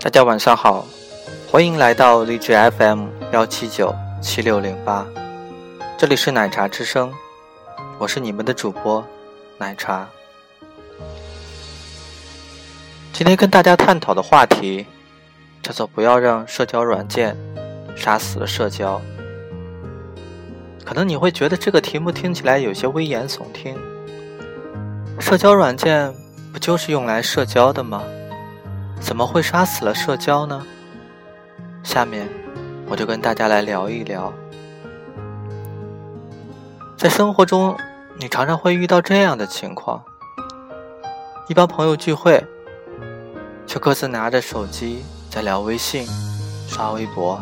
大家晚上好，欢迎来到荔枝 FM 幺七九七六零八，这里是奶茶之声，我是你们的主播奶茶。今天跟大家探讨的话题叫做“不要让社交软件杀死了社交”。可能你会觉得这个题目听起来有些危言耸听，社交软件不就是用来社交的吗？怎么会杀死了社交呢？下面我就跟大家来聊一聊。在生活中，你常常会遇到这样的情况：一帮朋友聚会，却各自拿着手机在聊微信、刷微博；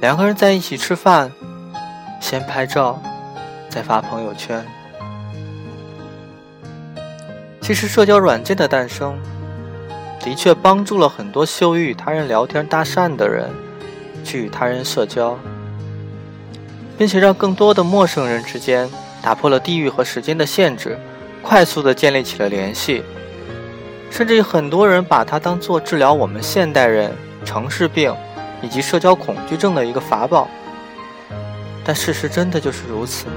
两个人在一起吃饭。先拍照，再发朋友圈。其实，社交软件的诞生，的确帮助了很多羞于与他人聊天搭讪的人，去与他人社交，并且让更多的陌生人之间打破了地域和时间的限制，快速的建立起了联系。甚至有很多人把它当做治疗我们现代人城市病以及社交恐惧症的一个法宝。但事实真的就是如此吗？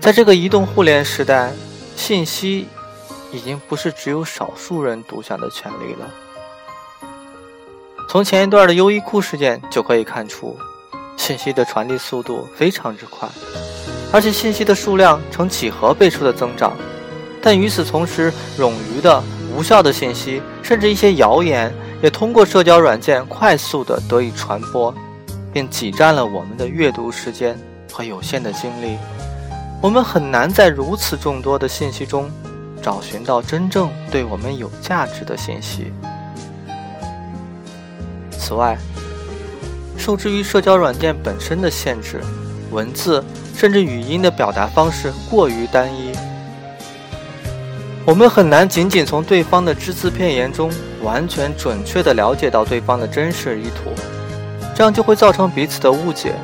在这个移动互联时代，信息已经不是只有少数人独享的权利了。从前一段的优衣库事件就可以看出，信息的传递速度非常之快，而且信息的数量呈几何倍数的增长。但与此同时，冗余的、无效的信息，甚至一些谣言，也通过社交软件快速的得以传播。并挤占了我们的阅读时间和有限的精力，我们很难在如此众多的信息中找寻到真正对我们有价值的信息。此外，受制于社交软件本身的限制，文字甚至语音的表达方式过于单一，我们很难仅仅从对方的只字片言中完全准确地了解到对方的真实意图。这样就会造成彼此的误解。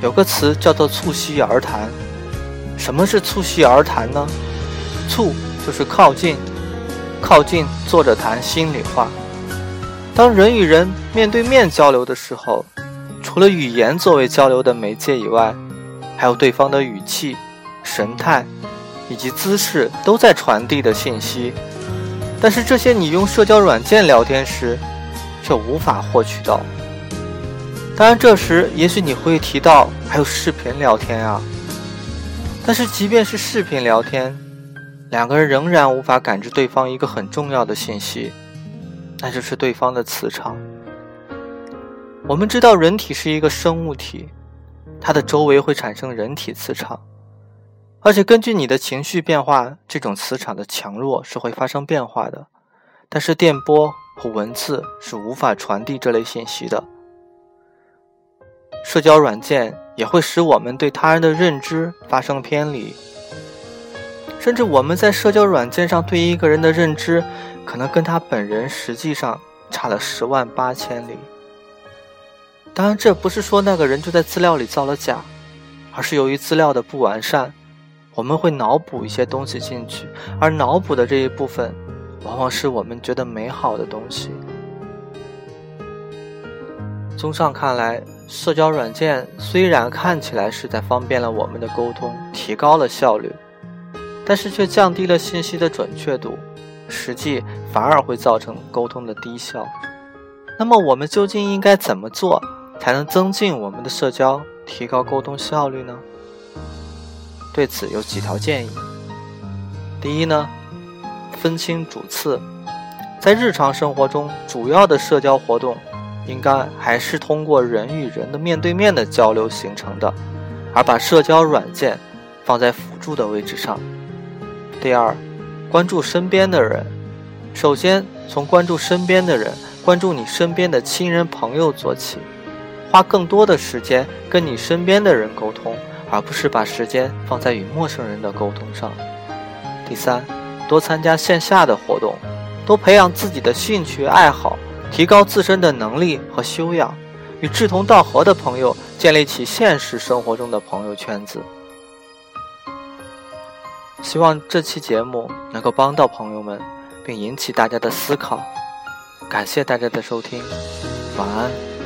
有个词叫做“促膝而谈”，什么是促膝而谈呢？促就是靠近，靠近坐着谈心里话。当人与人面对面交流的时候，除了语言作为交流的媒介以外，还有对方的语气、神态以及姿势都在传递的信息。但是这些你用社交软件聊天时，却无法获取到。当然，这时也许你会提到还有视频聊天啊。但是，即便是视频聊天，两个人仍然无法感知对方一个很重要的信息，那就是对方的磁场。我们知道，人体是一个生物体，它的周围会产生人体磁场，而且根据你的情绪变化，这种磁场的强弱是会发生变化的。但是，电波。和文字是无法传递这类信息的。社交软件也会使我们对他人的认知发生偏离，甚至我们在社交软件上对一个人的认知，可能跟他本人实际上差了十万八千里。当然，这不是说那个人就在资料里造了假，而是由于资料的不完善，我们会脑补一些东西进去，而脑补的这一部分。往往是我们觉得美好的东西。综上看来，社交软件虽然看起来是在方便了我们的沟通，提高了效率，但是却降低了信息的准确度，实际反而会造成沟通的低效。那么，我们究竟应该怎么做，才能增进我们的社交，提高沟通效率呢？对此有几条建议。第一呢？分清主次，在日常生活中，主要的社交活动应该还是通过人与人的面对面的交流形成的，而把社交软件放在辅助的位置上。第二，关注身边的人，首先从关注身边的人，关注你身边的亲人朋友做起，花更多的时间跟你身边的人沟通，而不是把时间放在与陌生人的沟通上。第三。多参加线下的活动，多培养自己的兴趣爱好，提高自身的能力和修养，与志同道合的朋友建立起现实生活中的朋友圈子。希望这期节目能够帮到朋友们，并引起大家的思考。感谢大家的收听，晚安。